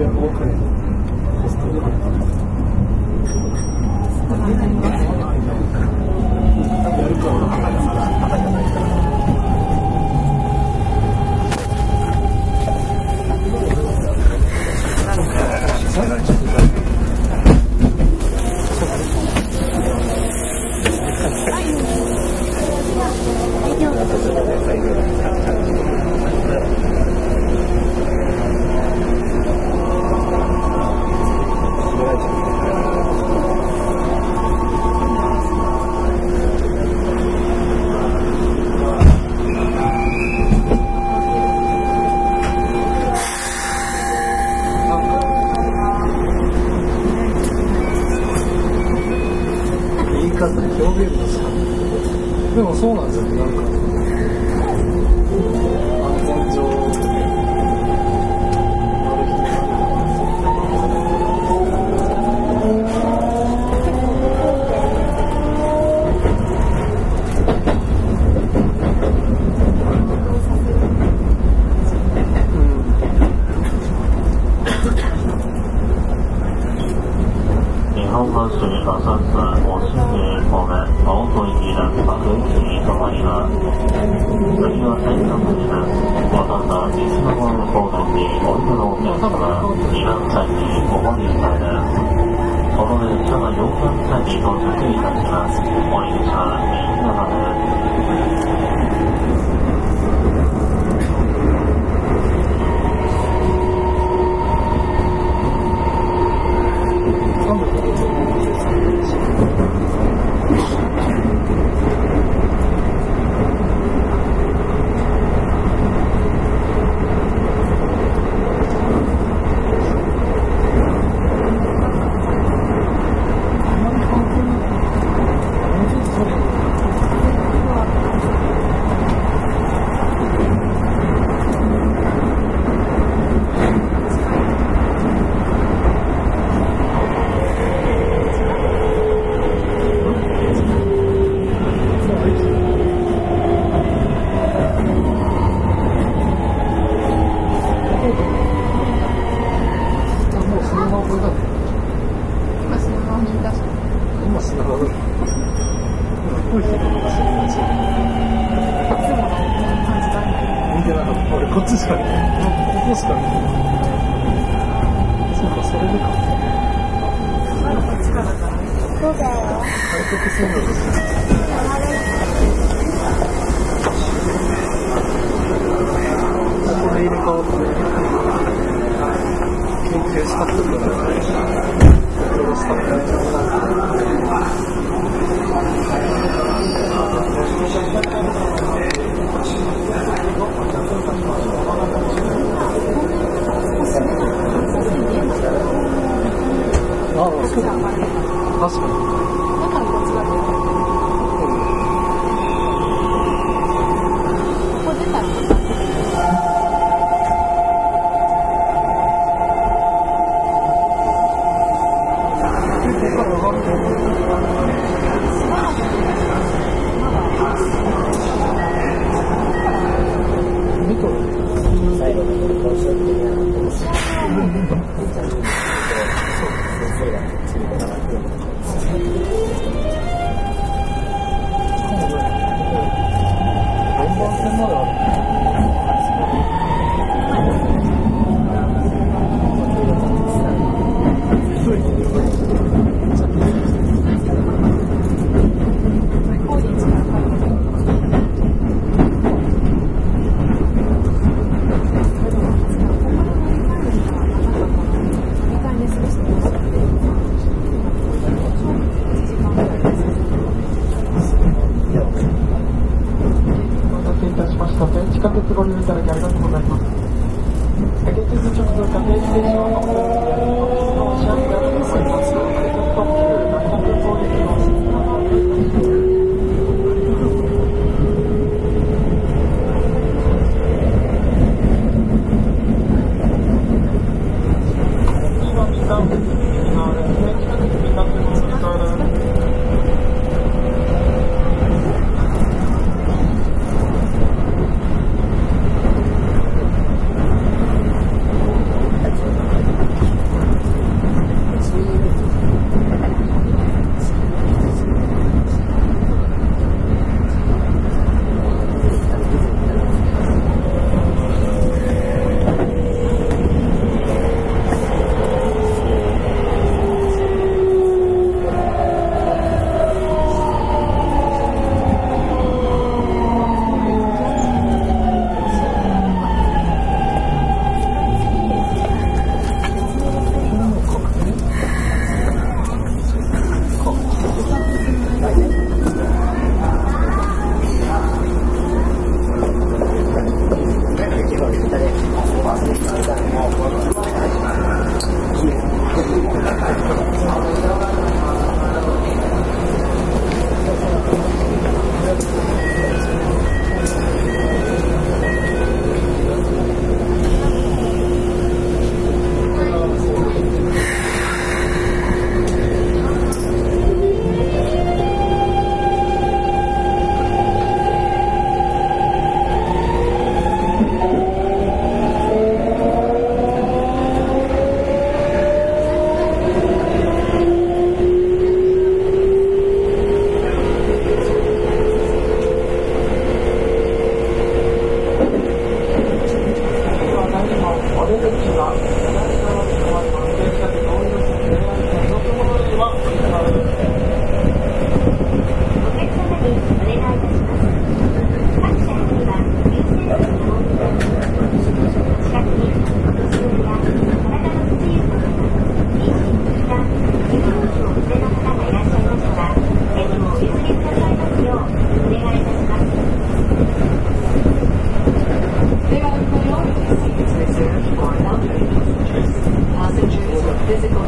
で多く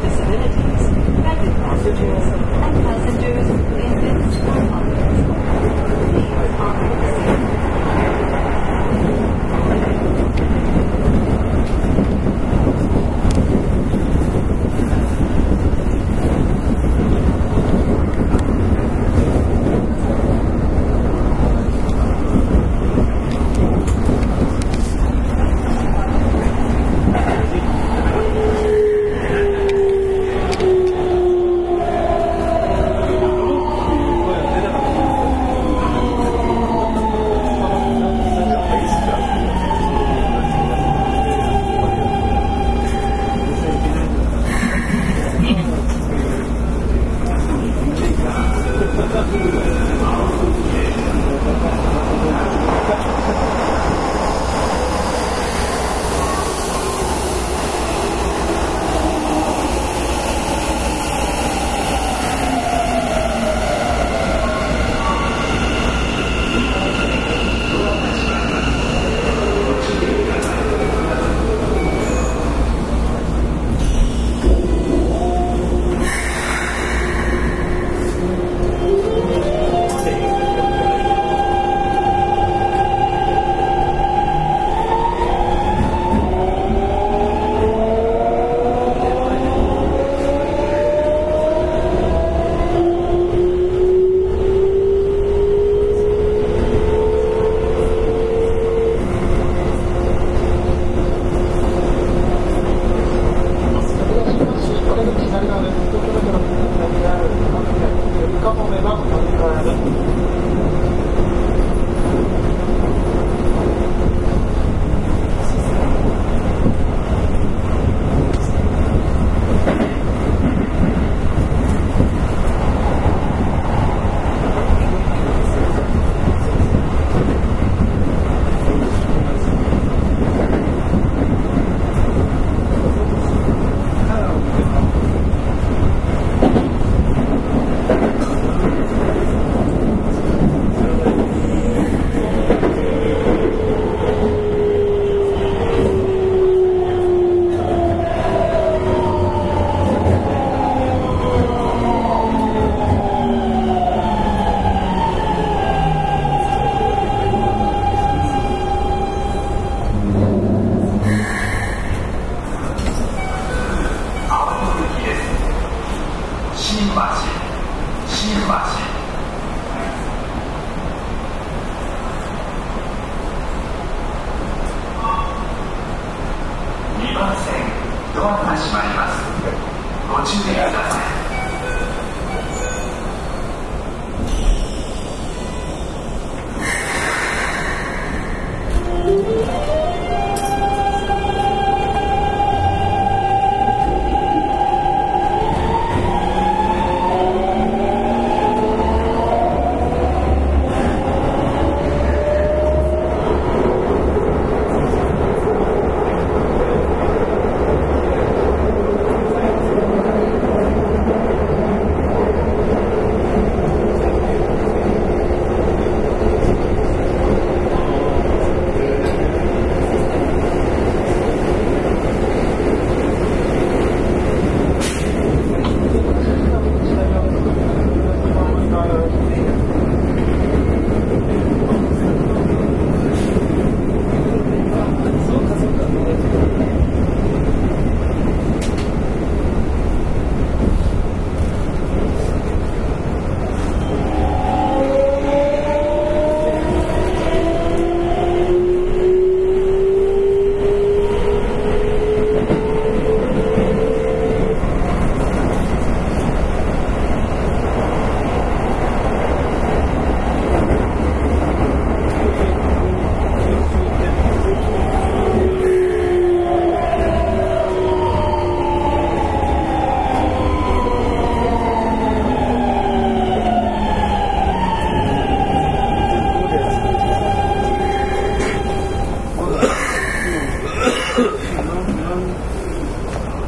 disabilities and individuals and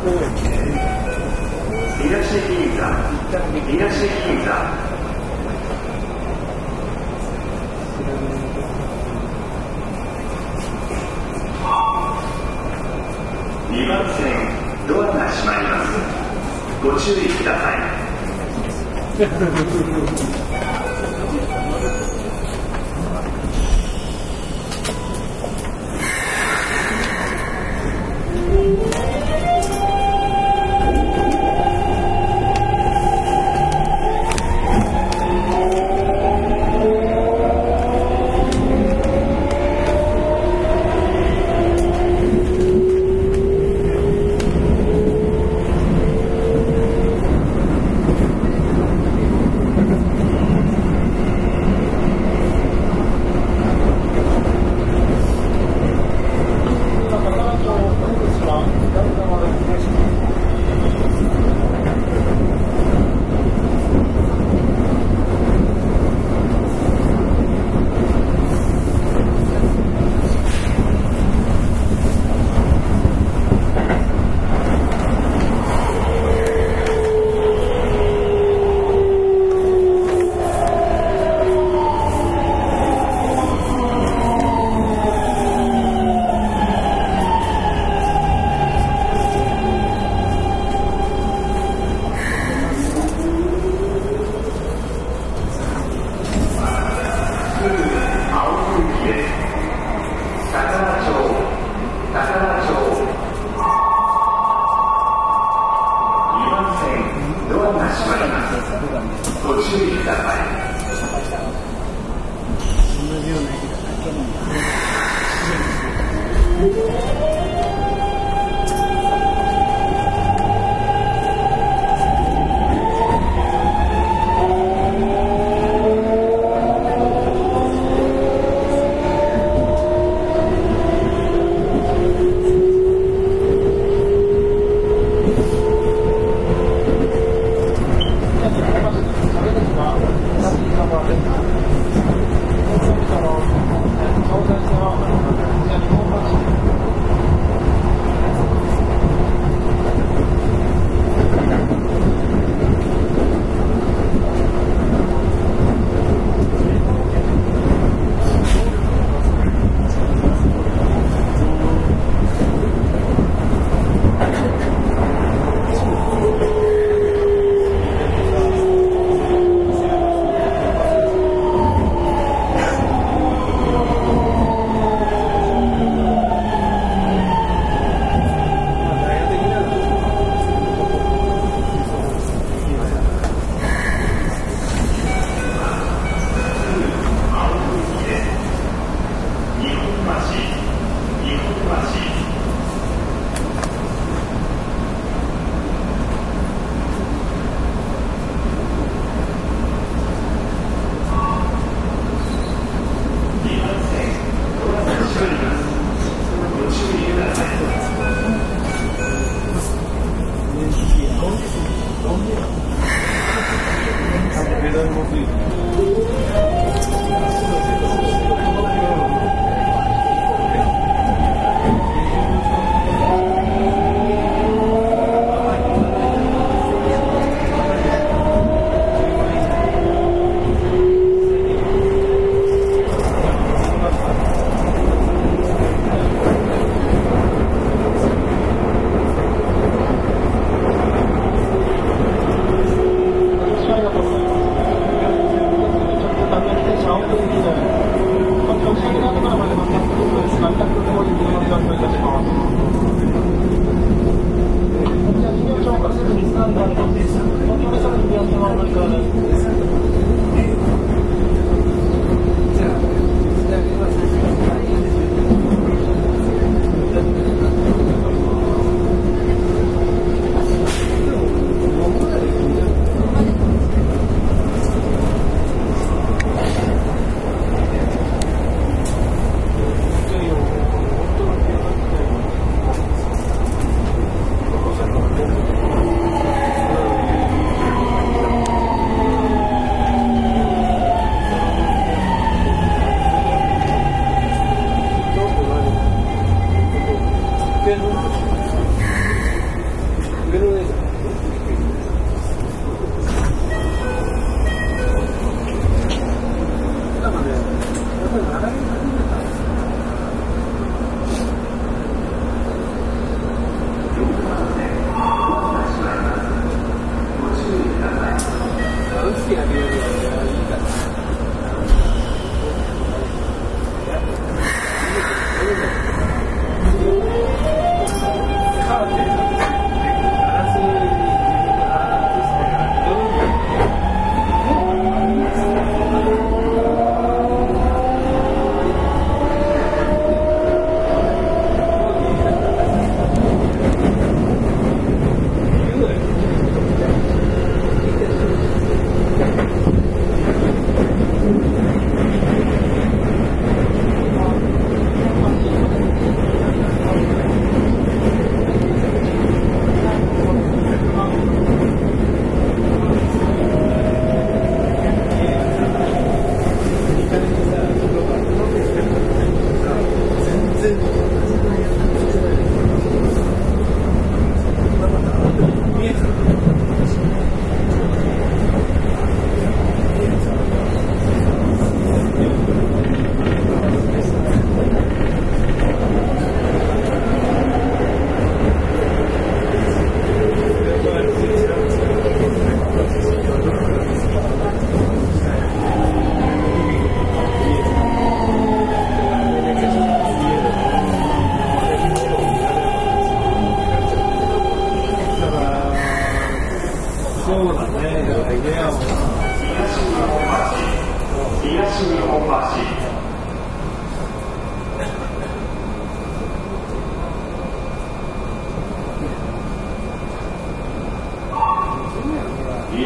東銀座東銀座2番線ドアが閉まりますご注意ください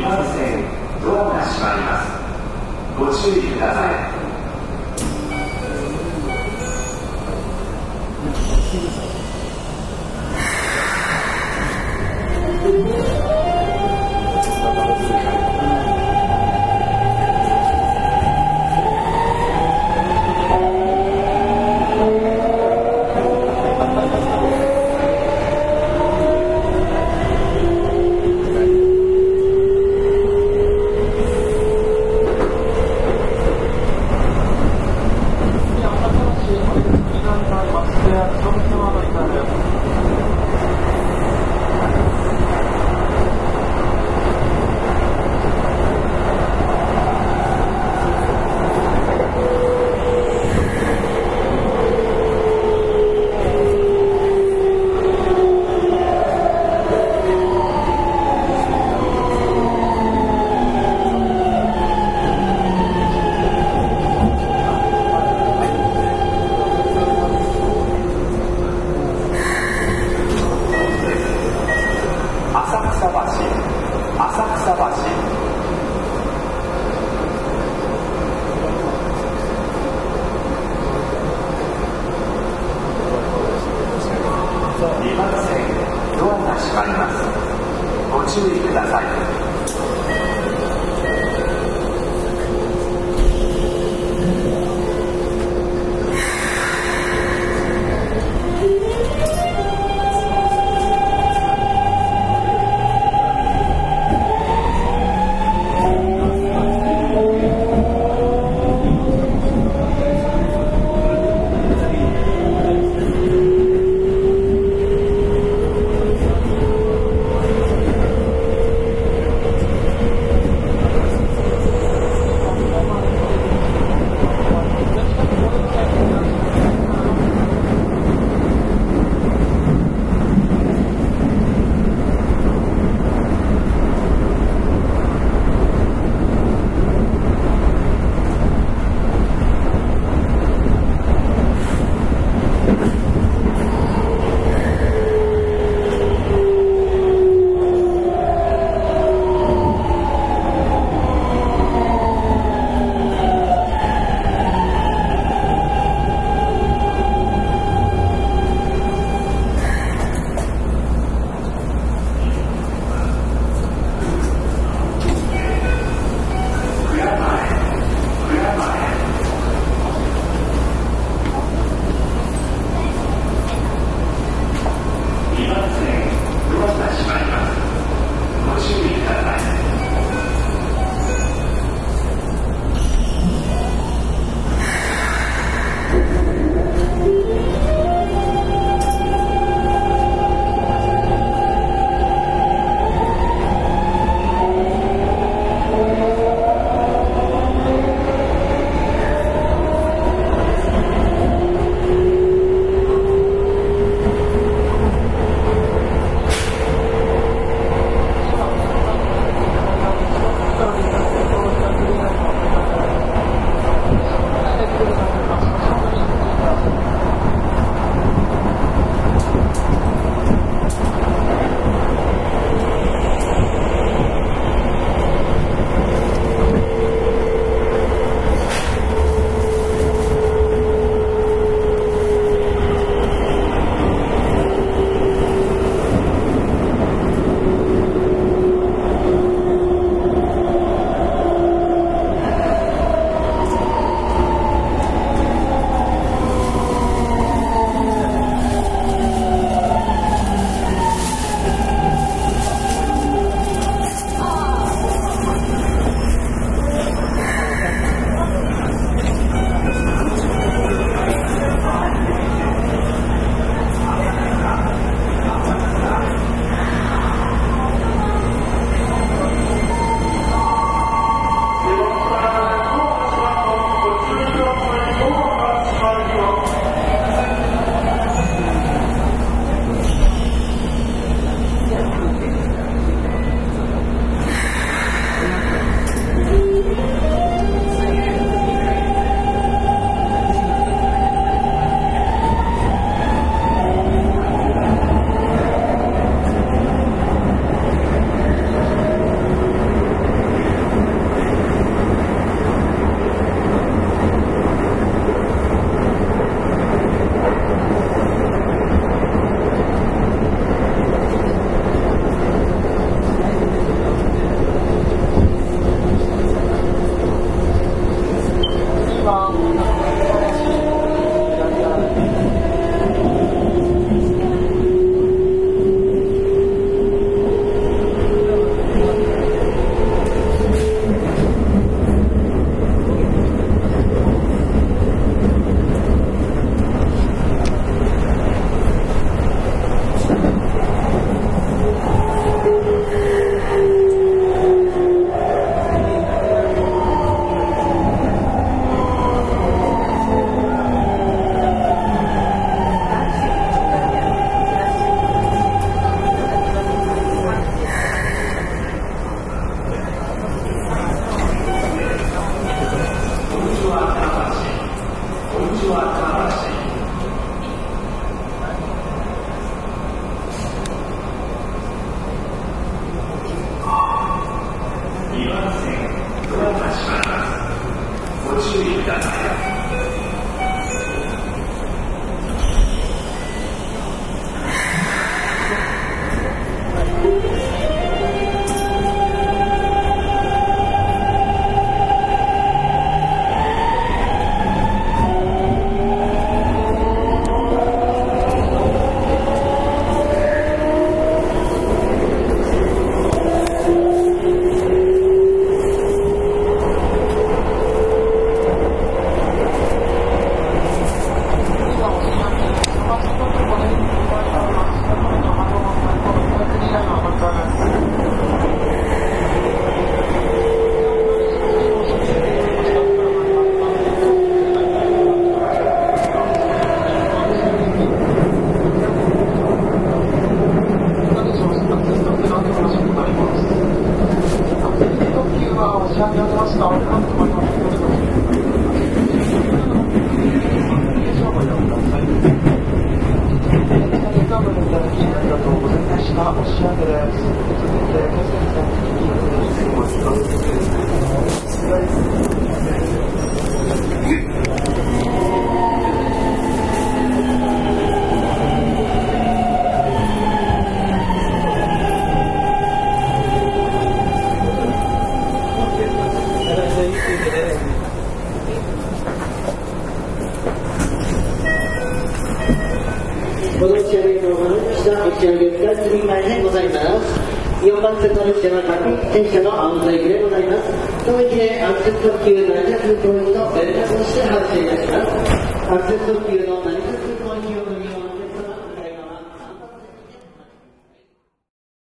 2線ドアが閉まりますご注意ください。